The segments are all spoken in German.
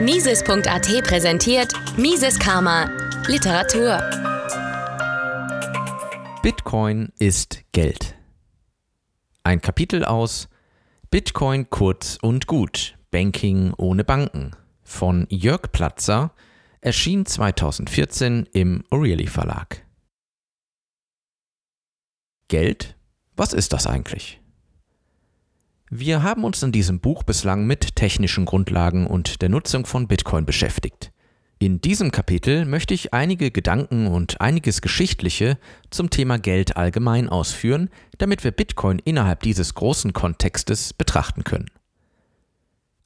Mises.at präsentiert Mises Karma Literatur. Bitcoin ist Geld. Ein Kapitel aus Bitcoin kurz und gut. Banking ohne Banken von Jörg Platzer erschien 2014 im O'Reilly Verlag. Geld? Was ist das eigentlich? Wir haben uns in diesem Buch bislang mit technischen Grundlagen und der Nutzung von Bitcoin beschäftigt. In diesem Kapitel möchte ich einige Gedanken und einiges Geschichtliche zum Thema Geld allgemein ausführen, damit wir Bitcoin innerhalb dieses großen Kontextes betrachten können.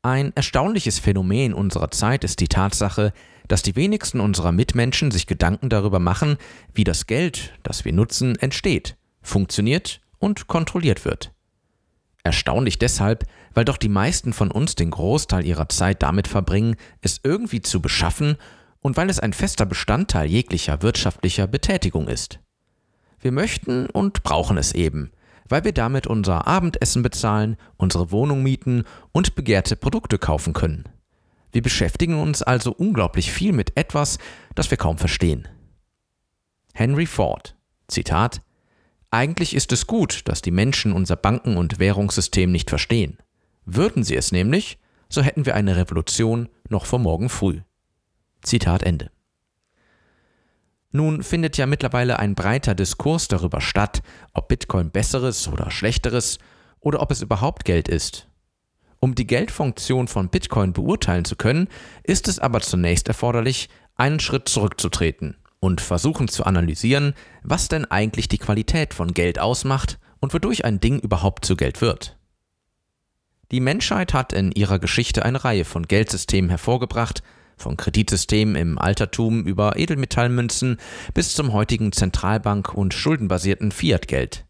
Ein erstaunliches Phänomen unserer Zeit ist die Tatsache, dass die wenigsten unserer Mitmenschen sich Gedanken darüber machen, wie das Geld, das wir nutzen, entsteht, funktioniert und kontrolliert wird. Erstaunlich deshalb, weil doch die meisten von uns den Großteil ihrer Zeit damit verbringen, es irgendwie zu beschaffen und weil es ein fester Bestandteil jeglicher wirtschaftlicher Betätigung ist. Wir möchten und brauchen es eben, weil wir damit unser Abendessen bezahlen, unsere Wohnung mieten und begehrte Produkte kaufen können. Wir beschäftigen uns also unglaublich viel mit etwas, das wir kaum verstehen. Henry Ford, Zitat, eigentlich ist es gut, dass die Menschen unser Banken- und Währungssystem nicht verstehen. Würden sie es nämlich, so hätten wir eine Revolution noch vor morgen früh. Zitat Ende. Nun findet ja mittlerweile ein breiter Diskurs darüber statt, ob Bitcoin besseres oder schlechteres oder ob es überhaupt Geld ist. Um die Geldfunktion von Bitcoin beurteilen zu können, ist es aber zunächst erforderlich, einen Schritt zurückzutreten und versuchen zu analysieren, was denn eigentlich die Qualität von Geld ausmacht und wodurch ein Ding überhaupt zu Geld wird. Die Menschheit hat in ihrer Geschichte eine Reihe von Geldsystemen hervorgebracht, von Kreditsystemen im Altertum über Edelmetallmünzen bis zum heutigen Zentralbank- und schuldenbasierten Fiat-Geld.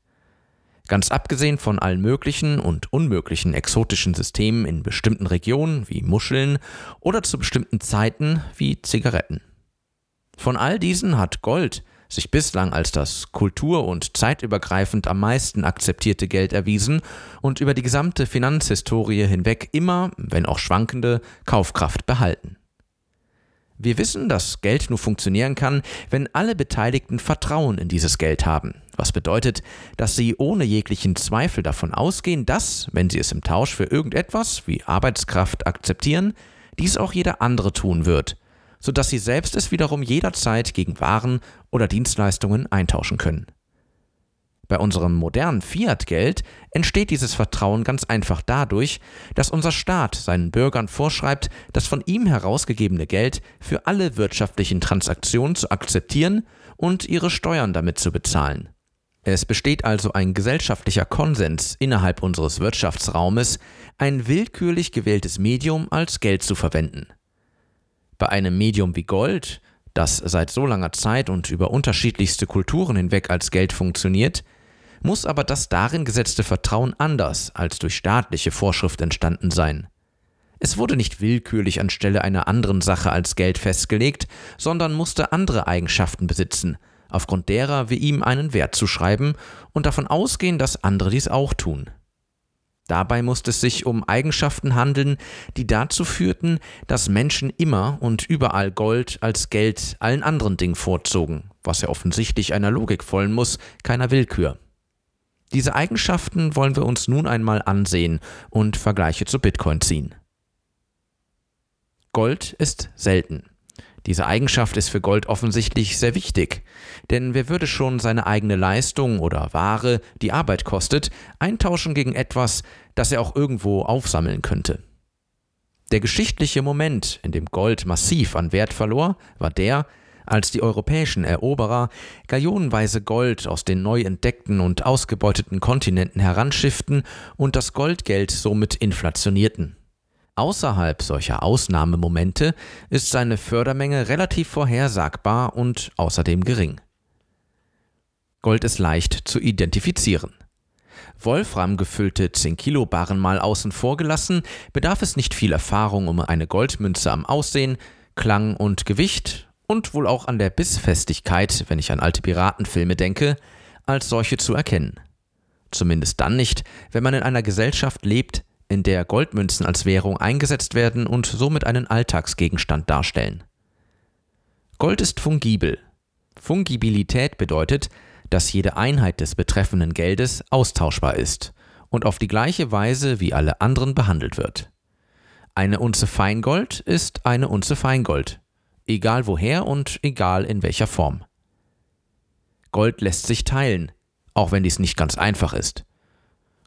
Ganz abgesehen von allen möglichen und unmöglichen exotischen Systemen in bestimmten Regionen wie Muscheln oder zu bestimmten Zeiten wie Zigaretten. Von all diesen hat Gold sich bislang als das kultur- und zeitübergreifend am meisten akzeptierte Geld erwiesen und über die gesamte Finanzhistorie hinweg immer, wenn auch schwankende, Kaufkraft behalten. Wir wissen, dass Geld nur funktionieren kann, wenn alle Beteiligten Vertrauen in dieses Geld haben, was bedeutet, dass sie ohne jeglichen Zweifel davon ausgehen, dass, wenn sie es im Tausch für irgendetwas wie Arbeitskraft akzeptieren, dies auch jeder andere tun wird, sodass sie selbst es wiederum jederzeit gegen Waren oder Dienstleistungen eintauschen können. Bei unserem modernen Fiat-Geld entsteht dieses Vertrauen ganz einfach dadurch, dass unser Staat seinen Bürgern vorschreibt, das von ihm herausgegebene Geld für alle wirtschaftlichen Transaktionen zu akzeptieren und ihre Steuern damit zu bezahlen. Es besteht also ein gesellschaftlicher Konsens innerhalb unseres Wirtschaftsraumes, ein willkürlich gewähltes Medium als Geld zu verwenden. Bei einem Medium wie Gold, das seit so langer Zeit und über unterschiedlichste Kulturen hinweg als Geld funktioniert, muss aber das darin gesetzte Vertrauen anders als durch staatliche Vorschrift entstanden sein. Es wurde nicht willkürlich anstelle einer anderen Sache als Geld festgelegt, sondern musste andere Eigenschaften besitzen, aufgrund derer wir ihm einen Wert zuschreiben und davon ausgehen, dass andere dies auch tun. Dabei musste es sich um Eigenschaften handeln, die dazu führten, dass Menschen immer und überall Gold als Geld allen anderen Dingen vorzogen, was ja offensichtlich einer Logik folgen muss, keiner Willkür. Diese Eigenschaften wollen wir uns nun einmal ansehen und Vergleiche zu Bitcoin ziehen. Gold ist selten. Diese Eigenschaft ist für Gold offensichtlich sehr wichtig, denn wer würde schon seine eigene Leistung oder Ware, die Arbeit kostet, eintauschen gegen etwas, das er auch irgendwo aufsammeln könnte? Der geschichtliche Moment, in dem Gold massiv an Wert verlor, war der, als die europäischen Eroberer gallionenweise Gold aus den neu entdeckten und ausgebeuteten Kontinenten heranschifften und das Goldgeld somit inflationierten. Außerhalb solcher Ausnahmemomente ist seine Fördermenge relativ vorhersagbar und außerdem gering. Gold ist leicht zu identifizieren. Wolfram gefüllte 10 Kilo Barren mal außen vor gelassen, bedarf es nicht viel Erfahrung, um eine Goldmünze am Aussehen, Klang und Gewicht und wohl auch an der Bissfestigkeit, wenn ich an alte Piratenfilme denke, als solche zu erkennen. Zumindest dann nicht, wenn man in einer Gesellschaft lebt, in der Goldmünzen als Währung eingesetzt werden und somit einen Alltagsgegenstand darstellen. Gold ist fungibel. Fungibilität bedeutet, dass jede Einheit des betreffenden Geldes austauschbar ist und auf die gleiche Weise wie alle anderen behandelt wird. Eine Unze Feingold ist eine Unze Feingold, egal woher und egal in welcher Form. Gold lässt sich teilen, auch wenn dies nicht ganz einfach ist.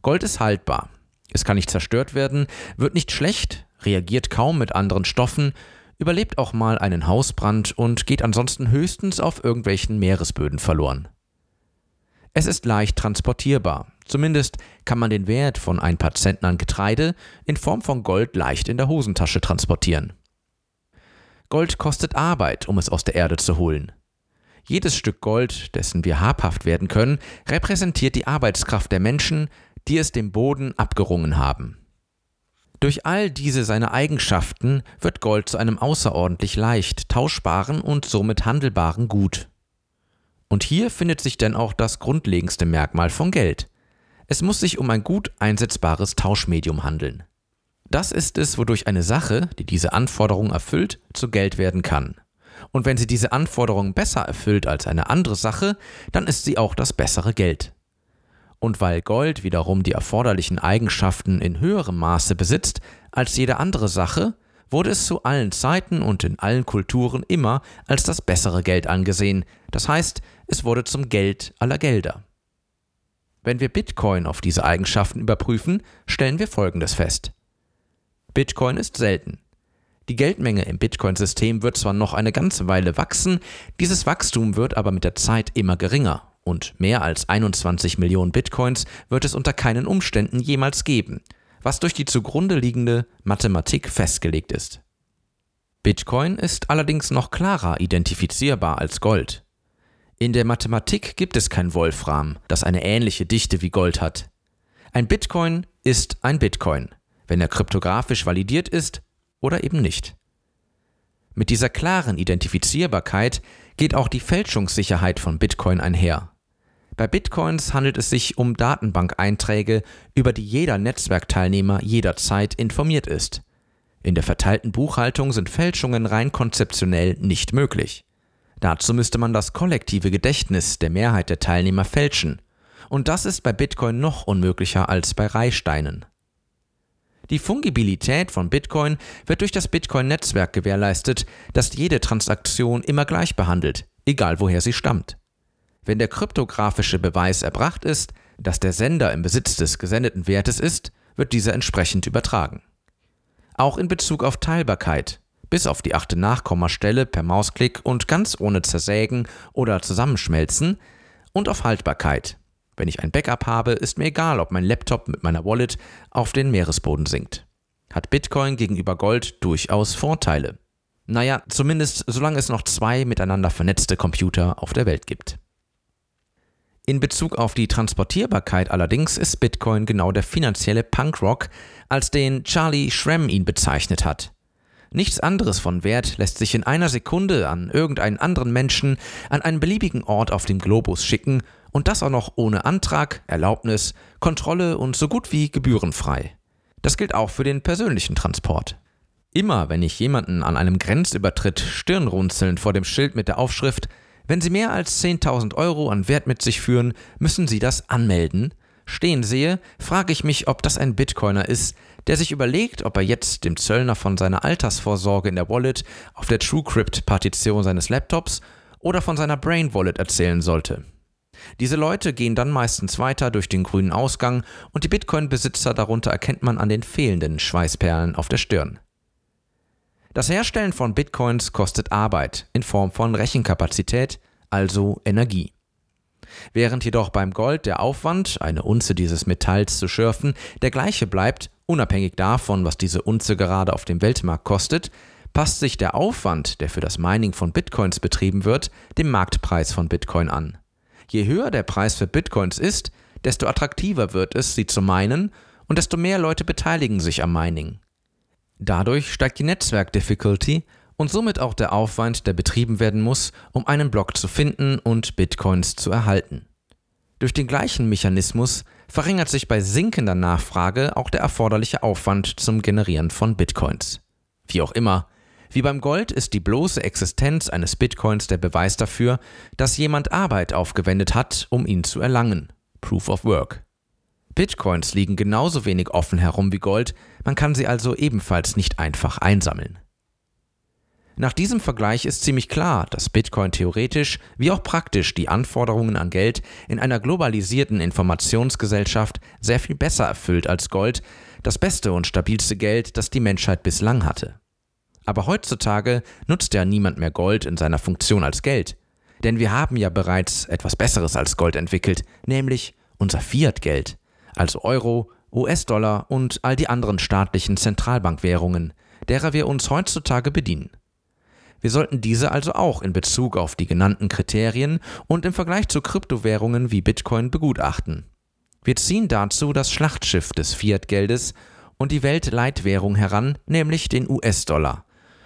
Gold ist haltbar. Es kann nicht zerstört werden, wird nicht schlecht, reagiert kaum mit anderen Stoffen, überlebt auch mal einen Hausbrand und geht ansonsten höchstens auf irgendwelchen Meeresböden verloren. Es ist leicht transportierbar, zumindest kann man den Wert von ein paar Zentnern Getreide in Form von Gold leicht in der Hosentasche transportieren. Gold kostet Arbeit, um es aus der Erde zu holen. Jedes Stück Gold, dessen wir habhaft werden können, repräsentiert die Arbeitskraft der Menschen, die es dem Boden abgerungen haben. Durch all diese seine Eigenschaften wird Gold zu einem außerordentlich leicht tauschbaren und somit handelbaren Gut. Und hier findet sich denn auch das grundlegendste Merkmal von Geld. Es muss sich um ein gut einsetzbares Tauschmedium handeln. Das ist es, wodurch eine Sache, die diese Anforderung erfüllt, zu Geld werden kann. Und wenn sie diese Anforderung besser erfüllt als eine andere Sache, dann ist sie auch das bessere Geld. Und weil Gold wiederum die erforderlichen Eigenschaften in höherem Maße besitzt als jede andere Sache, wurde es zu allen Zeiten und in allen Kulturen immer als das bessere Geld angesehen, das heißt, es wurde zum Geld aller Gelder. Wenn wir Bitcoin auf diese Eigenschaften überprüfen, stellen wir Folgendes fest. Bitcoin ist selten. Die Geldmenge im Bitcoin-System wird zwar noch eine ganze Weile wachsen, dieses Wachstum wird aber mit der Zeit immer geringer und mehr als 21 Millionen Bitcoins wird es unter keinen Umständen jemals geben, was durch die zugrunde liegende Mathematik festgelegt ist. Bitcoin ist allerdings noch klarer identifizierbar als Gold. In der Mathematik gibt es kein Wolfram, das eine ähnliche Dichte wie Gold hat. Ein Bitcoin ist ein Bitcoin, wenn er kryptografisch validiert ist oder eben nicht. Mit dieser klaren Identifizierbarkeit geht auch die Fälschungssicherheit von Bitcoin einher. Bei Bitcoins handelt es sich um Datenbank-Einträge, über die jeder Netzwerkteilnehmer jederzeit informiert ist. In der verteilten Buchhaltung sind Fälschungen rein konzeptionell nicht möglich. Dazu müsste man das kollektive Gedächtnis der Mehrheit der Teilnehmer fälschen. Und das ist bei Bitcoin noch unmöglicher als bei Reihsteinen. Die Fungibilität von Bitcoin wird durch das Bitcoin-Netzwerk gewährleistet, das jede Transaktion immer gleich behandelt, egal woher sie stammt. Wenn der kryptografische Beweis erbracht ist, dass der Sender im Besitz des gesendeten Wertes ist, wird dieser entsprechend übertragen. Auch in Bezug auf Teilbarkeit, bis auf die achte Nachkommastelle per Mausklick und ganz ohne Zersägen oder Zusammenschmelzen, und auf Haltbarkeit. Wenn ich ein Backup habe, ist mir egal, ob mein Laptop mit meiner Wallet auf den Meeresboden sinkt. Hat Bitcoin gegenüber Gold durchaus Vorteile. Naja, zumindest solange es noch zwei miteinander vernetzte Computer auf der Welt gibt. In Bezug auf die Transportierbarkeit allerdings ist Bitcoin genau der finanzielle Punkrock, als den Charlie Shrem ihn bezeichnet hat. Nichts anderes von Wert lässt sich in einer Sekunde an irgendeinen anderen Menschen an einen beliebigen Ort auf dem Globus schicken und das auch noch ohne Antrag, Erlaubnis, Kontrolle und so gut wie gebührenfrei. Das gilt auch für den persönlichen Transport. Immer wenn ich jemanden an einem Grenzübertritt stirnrunzelnd vor dem Schild mit der Aufschrift wenn Sie mehr als 10.000 Euro an Wert mit sich führen, müssen Sie das anmelden. Stehen sehe, frage ich mich, ob das ein Bitcoiner ist, der sich überlegt, ob er jetzt dem Zöllner von seiner Altersvorsorge in der Wallet auf der TrueCrypt-Partition seines Laptops oder von seiner Brain Wallet erzählen sollte. Diese Leute gehen dann meistens weiter durch den grünen Ausgang und die Bitcoin-Besitzer darunter erkennt man an den fehlenden Schweißperlen auf der Stirn. Das Herstellen von Bitcoins kostet Arbeit in Form von Rechenkapazität, also Energie. Während jedoch beim Gold der Aufwand, eine Unze dieses Metalls zu schürfen, der gleiche bleibt, unabhängig davon, was diese Unze gerade auf dem Weltmarkt kostet, passt sich der Aufwand, der für das Mining von Bitcoins betrieben wird, dem Marktpreis von Bitcoin an. Je höher der Preis für Bitcoins ist, desto attraktiver wird es, sie zu minen, und desto mehr Leute beteiligen sich am Mining. Dadurch steigt die Netzwerk-Difficulty und somit auch der Aufwand, der betrieben werden muss, um einen Block zu finden und Bitcoins zu erhalten. Durch den gleichen Mechanismus verringert sich bei sinkender Nachfrage auch der erforderliche Aufwand zum Generieren von Bitcoins. Wie auch immer, wie beim Gold ist die bloße Existenz eines Bitcoins der Beweis dafür, dass jemand Arbeit aufgewendet hat, um ihn zu erlangen. Proof of Work. Bitcoins liegen genauso wenig offen herum wie Gold, man kann sie also ebenfalls nicht einfach einsammeln. Nach diesem Vergleich ist ziemlich klar, dass Bitcoin theoretisch wie auch praktisch die Anforderungen an Geld in einer globalisierten Informationsgesellschaft sehr viel besser erfüllt als Gold, das beste und stabilste Geld, das die Menschheit bislang hatte. Aber heutzutage nutzt ja niemand mehr Gold in seiner Funktion als Geld. Denn wir haben ja bereits etwas Besseres als Gold entwickelt, nämlich unser Fiat-Geld, also Euro, US-Dollar und all die anderen staatlichen Zentralbankwährungen, derer wir uns heutzutage bedienen. Wir sollten diese also auch in Bezug auf die genannten Kriterien und im Vergleich zu Kryptowährungen wie Bitcoin begutachten. Wir ziehen dazu das Schlachtschiff des Fiat-Geldes und die Weltleitwährung heran, nämlich den US-Dollar.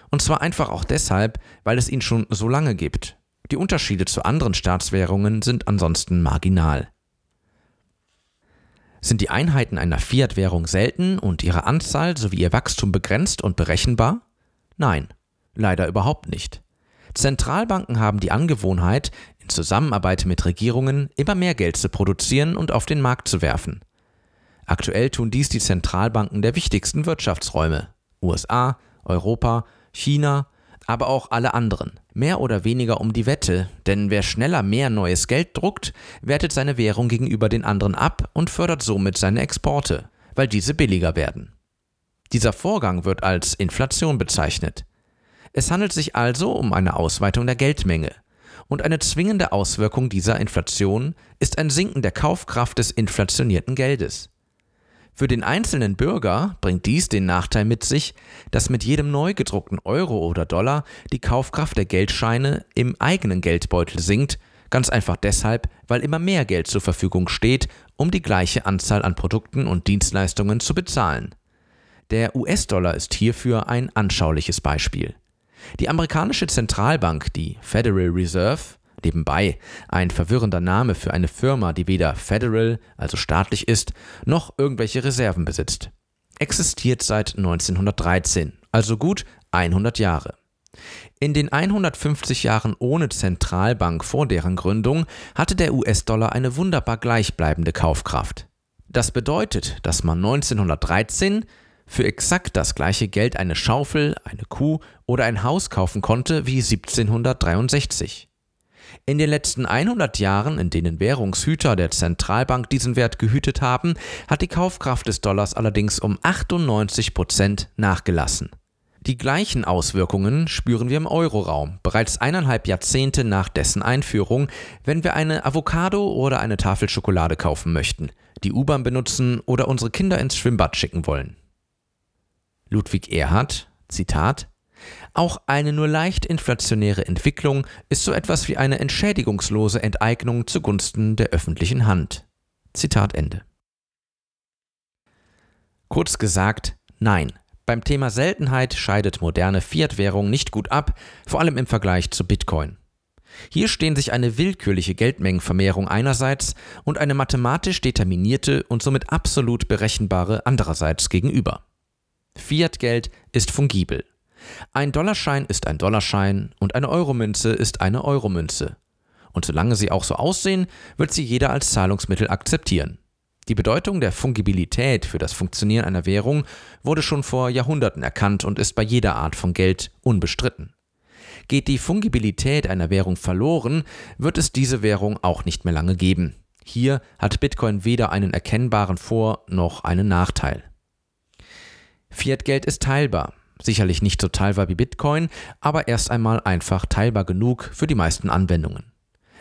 Und zwar einfach auch deshalb, weil es ihn schon so lange gibt. Die Unterschiede zu anderen Staatswährungen sind ansonsten marginal. Sind die Einheiten einer Fiat-Währung selten und ihre Anzahl sowie ihr Wachstum begrenzt und berechenbar? Nein. Leider überhaupt nicht. Zentralbanken haben die Angewohnheit, in Zusammenarbeit mit Regierungen immer mehr Geld zu produzieren und auf den Markt zu werfen. Aktuell tun dies die Zentralbanken der wichtigsten Wirtschaftsräume USA, Europa, China, aber auch alle anderen, mehr oder weniger um die Wette, denn wer schneller mehr neues Geld druckt, wertet seine Währung gegenüber den anderen ab und fördert somit seine Exporte, weil diese billiger werden. Dieser Vorgang wird als Inflation bezeichnet. Es handelt sich also um eine Ausweitung der Geldmenge. Und eine zwingende Auswirkung dieser Inflation ist ein Sinken der Kaufkraft des inflationierten Geldes. Für den einzelnen Bürger bringt dies den Nachteil mit sich, dass mit jedem neu gedruckten Euro oder Dollar die Kaufkraft der Geldscheine im eigenen Geldbeutel sinkt, ganz einfach deshalb, weil immer mehr Geld zur Verfügung steht, um die gleiche Anzahl an Produkten und Dienstleistungen zu bezahlen. Der US-Dollar ist hierfür ein anschauliches Beispiel. Die amerikanische Zentralbank, die Federal Reserve, nebenbei ein verwirrender Name für eine Firma, die weder federal, also staatlich ist, noch irgendwelche Reserven besitzt, existiert seit 1913, also gut 100 Jahre. In den 150 Jahren ohne Zentralbank vor deren Gründung hatte der US-Dollar eine wunderbar gleichbleibende Kaufkraft. Das bedeutet, dass man 1913 für exakt das gleiche Geld eine Schaufel, eine Kuh oder ein Haus kaufen konnte wie 1763. In den letzten 100 Jahren, in denen Währungshüter der Zentralbank diesen Wert gehütet haben, hat die Kaufkraft des Dollars allerdings um 98 Prozent nachgelassen. Die gleichen Auswirkungen spüren wir im Euroraum, bereits eineinhalb Jahrzehnte nach dessen Einführung, wenn wir eine Avocado oder eine Tafel Schokolade kaufen möchten, die U-Bahn benutzen oder unsere Kinder ins Schwimmbad schicken wollen. Ludwig Erhard, Zitat, auch eine nur leicht inflationäre Entwicklung ist so etwas wie eine entschädigungslose Enteignung zugunsten der öffentlichen Hand. Zitat Ende. Kurz gesagt, nein. Beim Thema Seltenheit scheidet moderne Fiat-Währung nicht gut ab, vor allem im Vergleich zu Bitcoin. Hier stehen sich eine willkürliche Geldmengenvermehrung einerseits und eine mathematisch determinierte und somit absolut berechenbare andererseits gegenüber. Fiat-Geld ist fungibel. Ein Dollarschein ist ein Dollarschein und eine Euromünze ist eine Euromünze. Und solange sie auch so aussehen, wird sie jeder als Zahlungsmittel akzeptieren. Die Bedeutung der Fungibilität für das Funktionieren einer Währung wurde schon vor Jahrhunderten erkannt und ist bei jeder Art von Geld unbestritten. Geht die Fungibilität einer Währung verloren, wird es diese Währung auch nicht mehr lange geben. Hier hat Bitcoin weder einen erkennbaren Vor- noch einen Nachteil. Fiat-Geld ist teilbar. Sicherlich nicht so teilbar wie Bitcoin, aber erst einmal einfach teilbar genug für die meisten Anwendungen.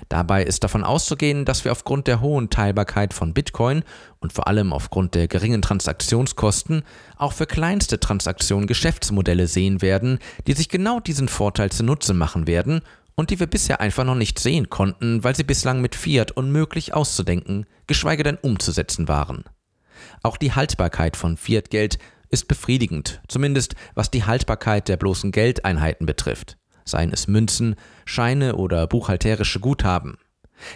Dabei ist davon auszugehen, dass wir aufgrund der hohen Teilbarkeit von Bitcoin und vor allem aufgrund der geringen Transaktionskosten auch für kleinste Transaktionen Geschäftsmodelle sehen werden, die sich genau diesen Vorteil zunutze machen werden und die wir bisher einfach noch nicht sehen konnten, weil sie bislang mit Fiat unmöglich auszudenken, geschweige denn umzusetzen waren. Auch die Haltbarkeit von Fiat-Geld ist befriedigend, zumindest was die Haltbarkeit der bloßen Geldeinheiten betrifft, seien es Münzen, Scheine oder buchhalterische Guthaben.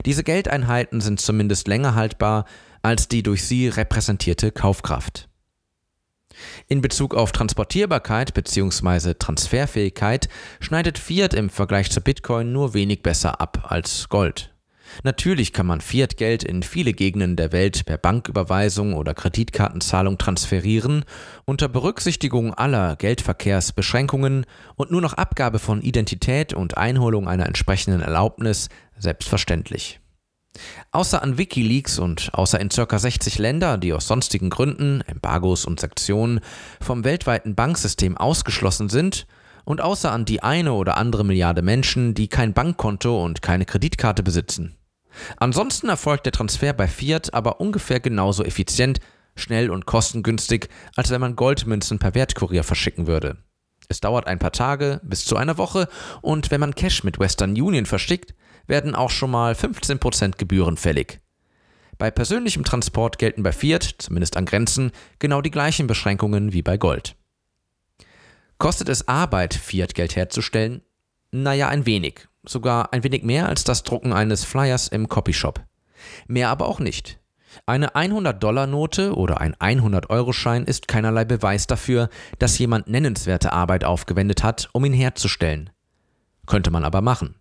Diese Geldeinheiten sind zumindest länger haltbar als die durch sie repräsentierte Kaufkraft. In Bezug auf Transportierbarkeit bzw. Transferfähigkeit schneidet Fiat im Vergleich zu Bitcoin nur wenig besser ab als Gold. Natürlich kann man Fiat-Geld in viele Gegenden der Welt per Banküberweisung oder Kreditkartenzahlung transferieren, unter Berücksichtigung aller Geldverkehrsbeschränkungen und nur noch Abgabe von Identität und Einholung einer entsprechenden Erlaubnis selbstverständlich. Außer an Wikileaks und außer in ca. 60 Länder, die aus sonstigen Gründen, Embargos und Sektionen, vom weltweiten Banksystem ausgeschlossen sind, und außer an die eine oder andere Milliarde Menschen, die kein Bankkonto und keine Kreditkarte besitzen. Ansonsten erfolgt der Transfer bei Fiat aber ungefähr genauso effizient, schnell und kostengünstig, als wenn man Goldmünzen per Wertkurier verschicken würde. Es dauert ein paar Tage bis zu einer Woche und wenn man Cash mit Western Union verschickt, werden auch schon mal 15% Gebühren fällig. Bei persönlichem Transport gelten bei Fiat, zumindest an Grenzen, genau die gleichen Beschränkungen wie bei Gold. Kostet es Arbeit, Fiat-Geld herzustellen? Naja, ein wenig. Sogar ein wenig mehr als das Drucken eines Flyers im Copyshop. Mehr aber auch nicht. Eine 100-Dollar-Note oder ein 100-Euro-Schein ist keinerlei Beweis dafür, dass jemand nennenswerte Arbeit aufgewendet hat, um ihn herzustellen. Könnte man aber machen.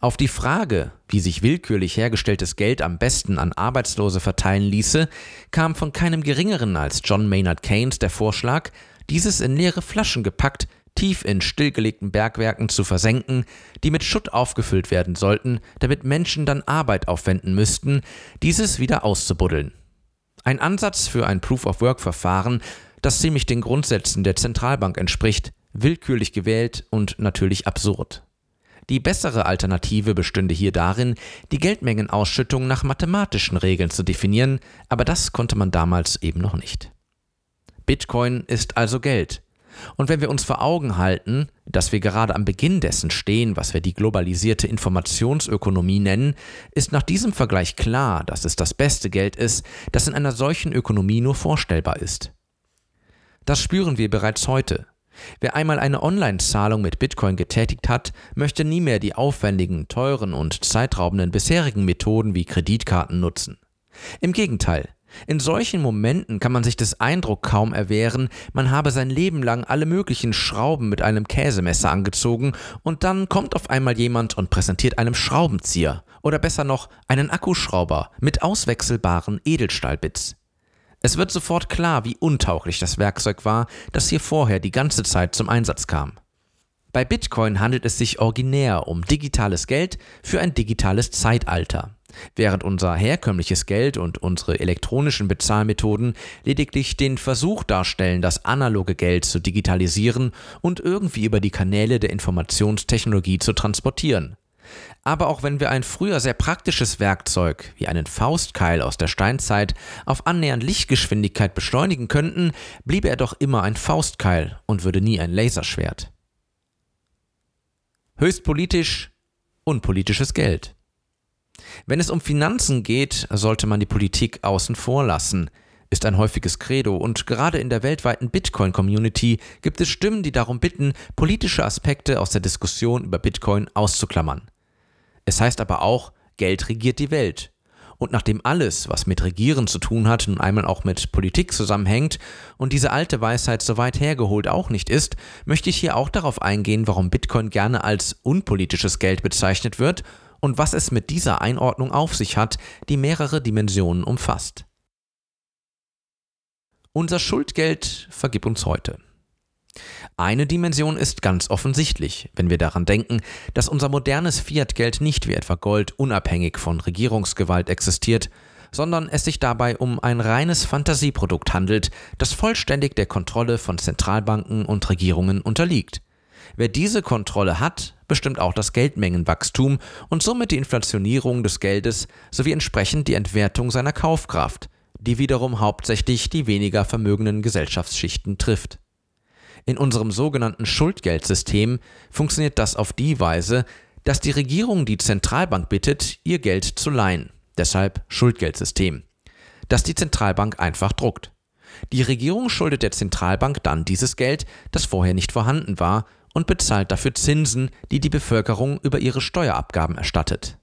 Auf die Frage, wie sich willkürlich hergestelltes Geld am besten an Arbeitslose verteilen ließe, kam von keinem geringeren als John Maynard Keynes der Vorschlag, dieses in leere Flaschen gepackt, tief in stillgelegten Bergwerken zu versenken, die mit Schutt aufgefüllt werden sollten, damit Menschen dann Arbeit aufwenden müssten, dieses wieder auszubuddeln. Ein Ansatz für ein Proof-of-Work-Verfahren, das ziemlich den Grundsätzen der Zentralbank entspricht, willkürlich gewählt und natürlich absurd. Die bessere Alternative bestünde hier darin, die Geldmengenausschüttung nach mathematischen Regeln zu definieren, aber das konnte man damals eben noch nicht. Bitcoin ist also Geld. Und wenn wir uns vor Augen halten, dass wir gerade am Beginn dessen stehen, was wir die globalisierte Informationsökonomie nennen, ist nach diesem Vergleich klar, dass es das beste Geld ist, das in einer solchen Ökonomie nur vorstellbar ist. Das spüren wir bereits heute. Wer einmal eine Online-Zahlung mit Bitcoin getätigt hat, möchte nie mehr die aufwendigen, teuren und zeitraubenden bisherigen Methoden wie Kreditkarten nutzen. Im Gegenteil, in solchen Momenten kann man sich des Eindruck kaum erwehren, man habe sein Leben lang alle möglichen Schrauben mit einem Käsemesser angezogen und dann kommt auf einmal jemand und präsentiert einem Schraubenzieher oder besser noch einen Akkuschrauber mit auswechselbaren Edelstahlbits. Es wird sofort klar, wie untauglich das Werkzeug war, das hier vorher die ganze Zeit zum Einsatz kam. Bei Bitcoin handelt es sich originär um digitales Geld für ein digitales Zeitalter, während unser herkömmliches Geld und unsere elektronischen Bezahlmethoden lediglich den Versuch darstellen, das analoge Geld zu digitalisieren und irgendwie über die Kanäle der Informationstechnologie zu transportieren. Aber auch wenn wir ein früher sehr praktisches Werkzeug wie einen Faustkeil aus der Steinzeit auf annähernd Lichtgeschwindigkeit beschleunigen könnten, bliebe er doch immer ein Faustkeil und würde nie ein Laserschwert. Höchst politisch, unpolitisches Geld. Wenn es um Finanzen geht, sollte man die Politik außen vor lassen, ist ein häufiges Credo und gerade in der weltweiten Bitcoin-Community gibt es Stimmen, die darum bitten, politische Aspekte aus der Diskussion über Bitcoin auszuklammern. Es heißt aber auch, Geld regiert die Welt. Und nachdem alles, was mit Regieren zu tun hat, nun einmal auch mit Politik zusammenhängt und diese alte Weisheit so weit hergeholt auch nicht ist, möchte ich hier auch darauf eingehen, warum Bitcoin gerne als unpolitisches Geld bezeichnet wird und was es mit dieser Einordnung auf sich hat, die mehrere Dimensionen umfasst. Unser Schuldgeld vergib uns heute. Eine Dimension ist ganz offensichtlich, wenn wir daran denken, dass unser modernes Fiat-Geld nicht wie etwa Gold unabhängig von Regierungsgewalt existiert, sondern es sich dabei um ein reines Fantasieprodukt handelt, das vollständig der Kontrolle von Zentralbanken und Regierungen unterliegt. Wer diese Kontrolle hat, bestimmt auch das Geldmengenwachstum und somit die Inflationierung des Geldes sowie entsprechend die Entwertung seiner Kaufkraft, die wiederum hauptsächlich die weniger vermögenden Gesellschaftsschichten trifft. In unserem sogenannten Schuldgeldsystem funktioniert das auf die Weise, dass die Regierung die Zentralbank bittet, ihr Geld zu leihen. Deshalb Schuldgeldsystem. Dass die Zentralbank einfach druckt. Die Regierung schuldet der Zentralbank dann dieses Geld, das vorher nicht vorhanden war, und bezahlt dafür Zinsen, die die Bevölkerung über ihre Steuerabgaben erstattet.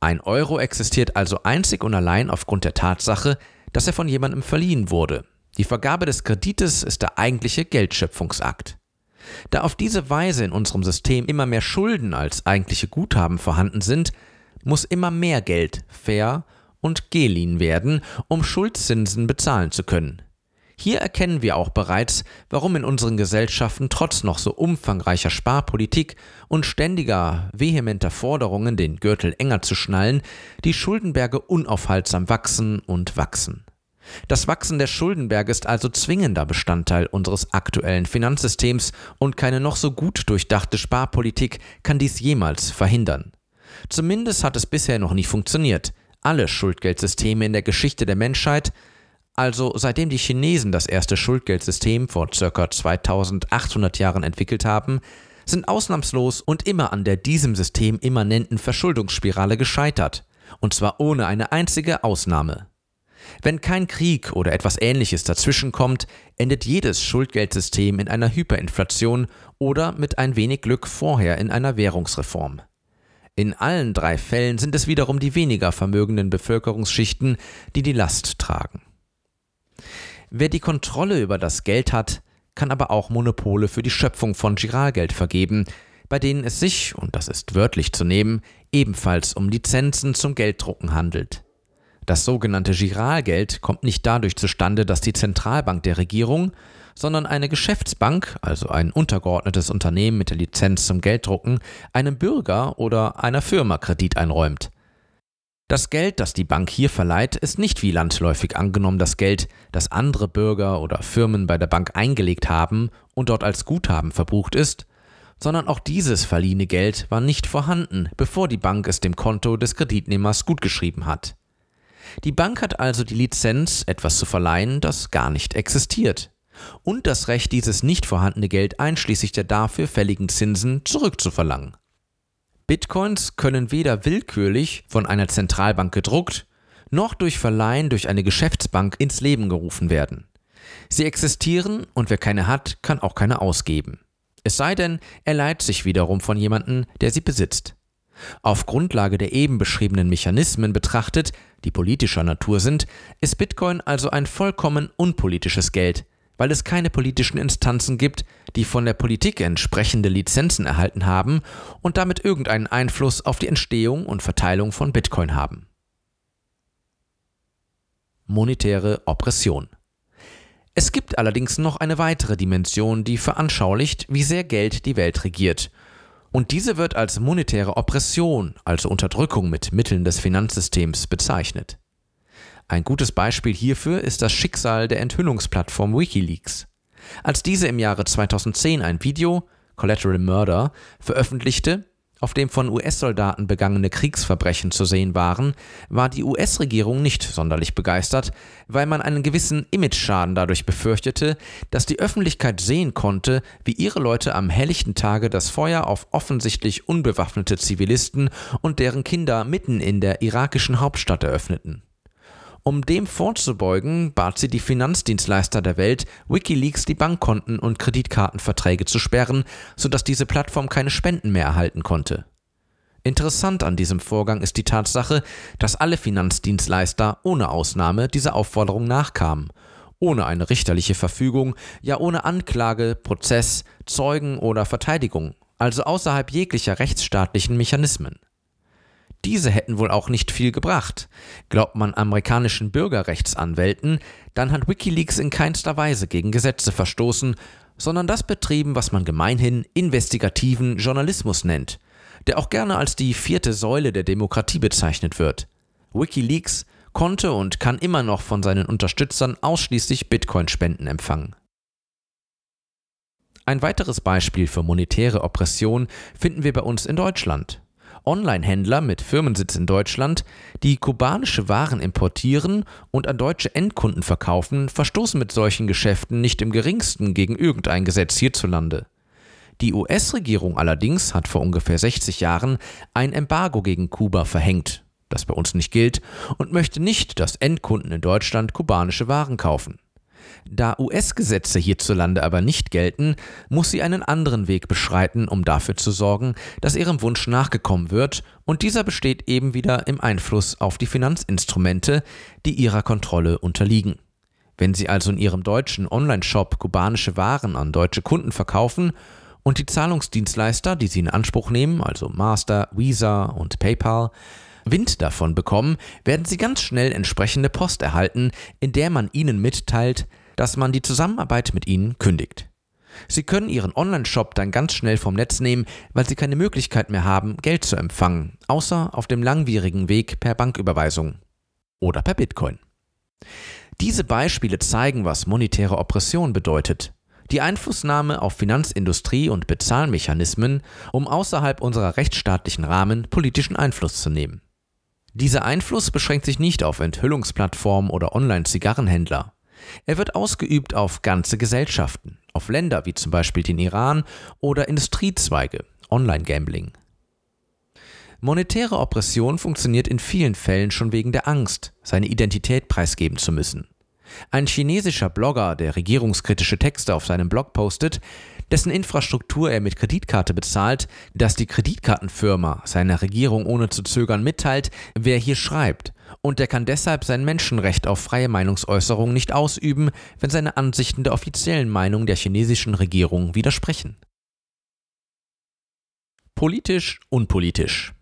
Ein Euro existiert also einzig und allein aufgrund der Tatsache, dass er von jemandem verliehen wurde. Die Vergabe des Kredites ist der eigentliche Geldschöpfungsakt. Da auf diese Weise in unserem System immer mehr Schulden als eigentliche Guthaben vorhanden sind, muss immer mehr Geld fair und geliehen werden, um Schuldzinsen bezahlen zu können. Hier erkennen wir auch bereits, warum in unseren Gesellschaften trotz noch so umfangreicher Sparpolitik und ständiger vehementer Forderungen, den Gürtel enger zu schnallen, die Schuldenberge unaufhaltsam wachsen und wachsen. Das Wachsen der Schuldenberge ist also zwingender Bestandteil unseres aktuellen Finanzsystems und keine noch so gut durchdachte Sparpolitik kann dies jemals verhindern. Zumindest hat es bisher noch nie funktioniert. Alle Schuldgeldsysteme in der Geschichte der Menschheit also seitdem die Chinesen das erste Schuldgeldsystem vor ca. 2800 Jahren entwickelt haben, sind ausnahmslos und immer an der diesem System immanenten Verschuldungsspirale gescheitert, und zwar ohne eine einzige Ausnahme. Wenn kein Krieg oder etwas Ähnliches dazwischenkommt, endet jedes Schuldgeldsystem in einer Hyperinflation oder mit ein wenig Glück vorher in einer Währungsreform. In allen drei Fällen sind es wiederum die weniger vermögenden Bevölkerungsschichten, die die Last tragen. Wer die Kontrolle über das Geld hat, kann aber auch Monopole für die Schöpfung von Giralgeld vergeben, bei denen es sich, und das ist wörtlich zu nehmen, ebenfalls um Lizenzen zum Gelddrucken handelt. Das sogenannte Giralgeld kommt nicht dadurch zustande, dass die Zentralbank der Regierung, sondern eine Geschäftsbank, also ein untergeordnetes Unternehmen mit der Lizenz zum Gelddrucken, einem Bürger oder einer Firma Kredit einräumt. Das Geld, das die Bank hier verleiht, ist nicht wie landläufig angenommen das Geld, das andere Bürger oder Firmen bei der Bank eingelegt haben und dort als Guthaben verbucht ist, sondern auch dieses verliehene Geld war nicht vorhanden, bevor die Bank es dem Konto des Kreditnehmers gutgeschrieben hat. Die Bank hat also die Lizenz, etwas zu verleihen, das gar nicht existiert, und das Recht, dieses nicht vorhandene Geld einschließlich der dafür fälligen Zinsen zurückzuverlangen. Bitcoins können weder willkürlich von einer Zentralbank gedruckt, noch durch Verleihen durch eine Geschäftsbank ins Leben gerufen werden. Sie existieren und wer keine hat, kann auch keine ausgeben. Es sei denn, er leiht sich wiederum von jemandem, der sie besitzt. Auf Grundlage der eben beschriebenen Mechanismen betrachtet, die politischer Natur sind, ist Bitcoin also ein vollkommen unpolitisches Geld, weil es keine politischen Instanzen gibt, die von der Politik entsprechende Lizenzen erhalten haben und damit irgendeinen Einfluss auf die Entstehung und Verteilung von Bitcoin haben. Monetäre Oppression es gibt allerdings noch eine weitere Dimension, die veranschaulicht, wie sehr Geld die Welt regiert. Und diese wird als monetäre Oppression, also Unterdrückung mit Mitteln des Finanzsystems, bezeichnet. Ein gutes Beispiel hierfür ist das Schicksal der Enthüllungsplattform Wikileaks. Als diese im Jahre 2010 ein Video, Collateral Murder, veröffentlichte, auf dem von US-Soldaten begangene Kriegsverbrechen zu sehen waren, war die US-Regierung nicht sonderlich begeistert, weil man einen gewissen Imageschaden dadurch befürchtete, dass die Öffentlichkeit sehen konnte, wie ihre Leute am helllichten Tage das Feuer auf offensichtlich unbewaffnete Zivilisten und deren Kinder mitten in der irakischen Hauptstadt eröffneten. Um dem vorzubeugen, bat sie die Finanzdienstleister der Welt, Wikileaks die Bankkonten und Kreditkartenverträge zu sperren, sodass diese Plattform keine Spenden mehr erhalten konnte. Interessant an diesem Vorgang ist die Tatsache, dass alle Finanzdienstleister ohne Ausnahme dieser Aufforderung nachkamen, ohne eine richterliche Verfügung, ja ohne Anklage, Prozess, Zeugen oder Verteidigung, also außerhalb jeglicher rechtsstaatlichen Mechanismen. Diese hätten wohl auch nicht viel gebracht. Glaubt man amerikanischen Bürgerrechtsanwälten, dann hat Wikileaks in keinster Weise gegen Gesetze verstoßen, sondern das betrieben, was man gemeinhin investigativen Journalismus nennt, der auch gerne als die vierte Säule der Demokratie bezeichnet wird. Wikileaks konnte und kann immer noch von seinen Unterstützern ausschließlich Bitcoin-Spenden empfangen. Ein weiteres Beispiel für monetäre Oppression finden wir bei uns in Deutschland. Online-Händler mit Firmensitz in Deutschland, die kubanische Waren importieren und an deutsche Endkunden verkaufen, verstoßen mit solchen Geschäften nicht im geringsten gegen irgendein Gesetz hierzulande. Die US-Regierung allerdings hat vor ungefähr 60 Jahren ein Embargo gegen Kuba verhängt, das bei uns nicht gilt, und möchte nicht, dass Endkunden in Deutschland kubanische Waren kaufen. Da US-Gesetze hierzulande aber nicht gelten, muss sie einen anderen Weg beschreiten, um dafür zu sorgen, dass ihrem Wunsch nachgekommen wird, und dieser besteht eben wieder im Einfluss auf die Finanzinstrumente, die ihrer Kontrolle unterliegen. Wenn Sie also in Ihrem deutschen Online-Shop kubanische Waren an deutsche Kunden verkaufen und die Zahlungsdienstleister, die Sie in Anspruch nehmen, also Master, Visa und PayPal, Wind davon bekommen, werden Sie ganz schnell entsprechende Post erhalten, in der man Ihnen mitteilt, dass man die Zusammenarbeit mit ihnen kündigt. Sie können Ihren Online-Shop dann ganz schnell vom Netz nehmen, weil Sie keine Möglichkeit mehr haben, Geld zu empfangen, außer auf dem langwierigen Weg per Banküberweisung oder per Bitcoin. Diese Beispiele zeigen, was monetäre Oppression bedeutet. Die Einflussnahme auf Finanzindustrie und Bezahlmechanismen, um außerhalb unserer rechtsstaatlichen Rahmen politischen Einfluss zu nehmen. Dieser Einfluss beschränkt sich nicht auf Enthüllungsplattformen oder Online-Zigarrenhändler. Er wird ausgeübt auf ganze Gesellschaften, auf Länder wie zum Beispiel den Iran oder Industriezweige, Online-Gambling. Monetäre Oppression funktioniert in vielen Fällen schon wegen der Angst, seine Identität preisgeben zu müssen. Ein chinesischer Blogger, der regierungskritische Texte auf seinem Blog postet, dessen Infrastruktur er mit Kreditkarte bezahlt, dass die Kreditkartenfirma seiner Regierung ohne zu zögern mitteilt, wer hier schreibt und er kann deshalb sein Menschenrecht auf freie Meinungsäußerung nicht ausüben, wenn seine Ansichten der offiziellen Meinung der chinesischen Regierung widersprechen. Politisch, unpolitisch.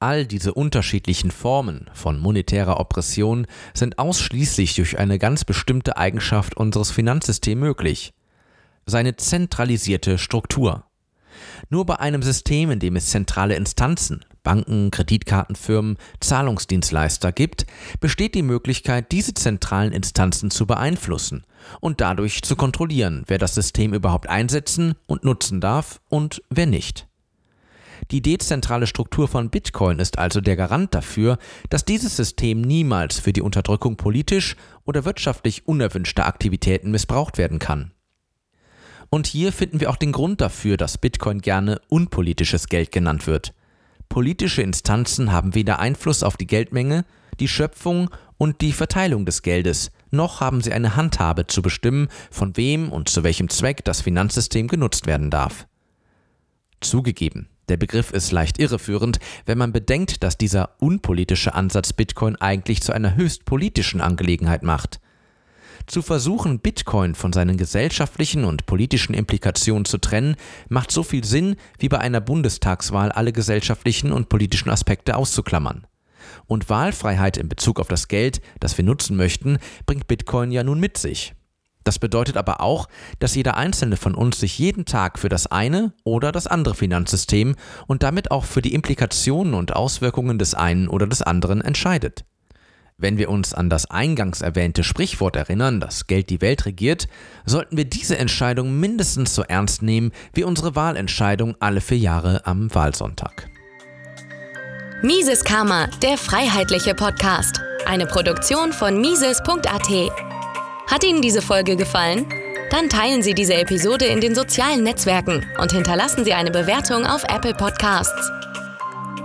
All diese unterschiedlichen Formen von monetärer Oppression sind ausschließlich durch eine ganz bestimmte Eigenschaft unseres Finanzsystems möglich. Seine zentralisierte Struktur. Nur bei einem System, in dem es zentrale Instanzen, Banken, Kreditkartenfirmen, Zahlungsdienstleister gibt, besteht die Möglichkeit, diese zentralen Instanzen zu beeinflussen und dadurch zu kontrollieren, wer das System überhaupt einsetzen und nutzen darf und wer nicht. Die dezentrale Struktur von Bitcoin ist also der Garant dafür, dass dieses System niemals für die Unterdrückung politisch oder wirtschaftlich unerwünschter Aktivitäten missbraucht werden kann. Und hier finden wir auch den Grund dafür, dass Bitcoin gerne unpolitisches Geld genannt wird. Politische Instanzen haben weder Einfluss auf die Geldmenge, die Schöpfung und die Verteilung des Geldes, noch haben sie eine Handhabe zu bestimmen, von wem und zu welchem Zweck das Finanzsystem genutzt werden darf. Zugegeben, der Begriff ist leicht irreführend, wenn man bedenkt, dass dieser unpolitische Ansatz Bitcoin eigentlich zu einer höchst politischen Angelegenheit macht. Zu versuchen, Bitcoin von seinen gesellschaftlichen und politischen Implikationen zu trennen, macht so viel Sinn, wie bei einer Bundestagswahl alle gesellschaftlichen und politischen Aspekte auszuklammern. Und Wahlfreiheit in Bezug auf das Geld, das wir nutzen möchten, bringt Bitcoin ja nun mit sich. Das bedeutet aber auch, dass jeder einzelne von uns sich jeden Tag für das eine oder das andere Finanzsystem und damit auch für die Implikationen und Auswirkungen des einen oder des anderen entscheidet. Wenn wir uns an das eingangs erwähnte Sprichwort erinnern, dass Geld die Welt regiert, sollten wir diese Entscheidung mindestens so ernst nehmen wie unsere Wahlentscheidung alle vier Jahre am Wahlsonntag. Mises Karma, der freiheitliche Podcast. Eine Produktion von Mises.at. Hat Ihnen diese Folge gefallen? Dann teilen Sie diese Episode in den sozialen Netzwerken und hinterlassen Sie eine Bewertung auf Apple Podcasts.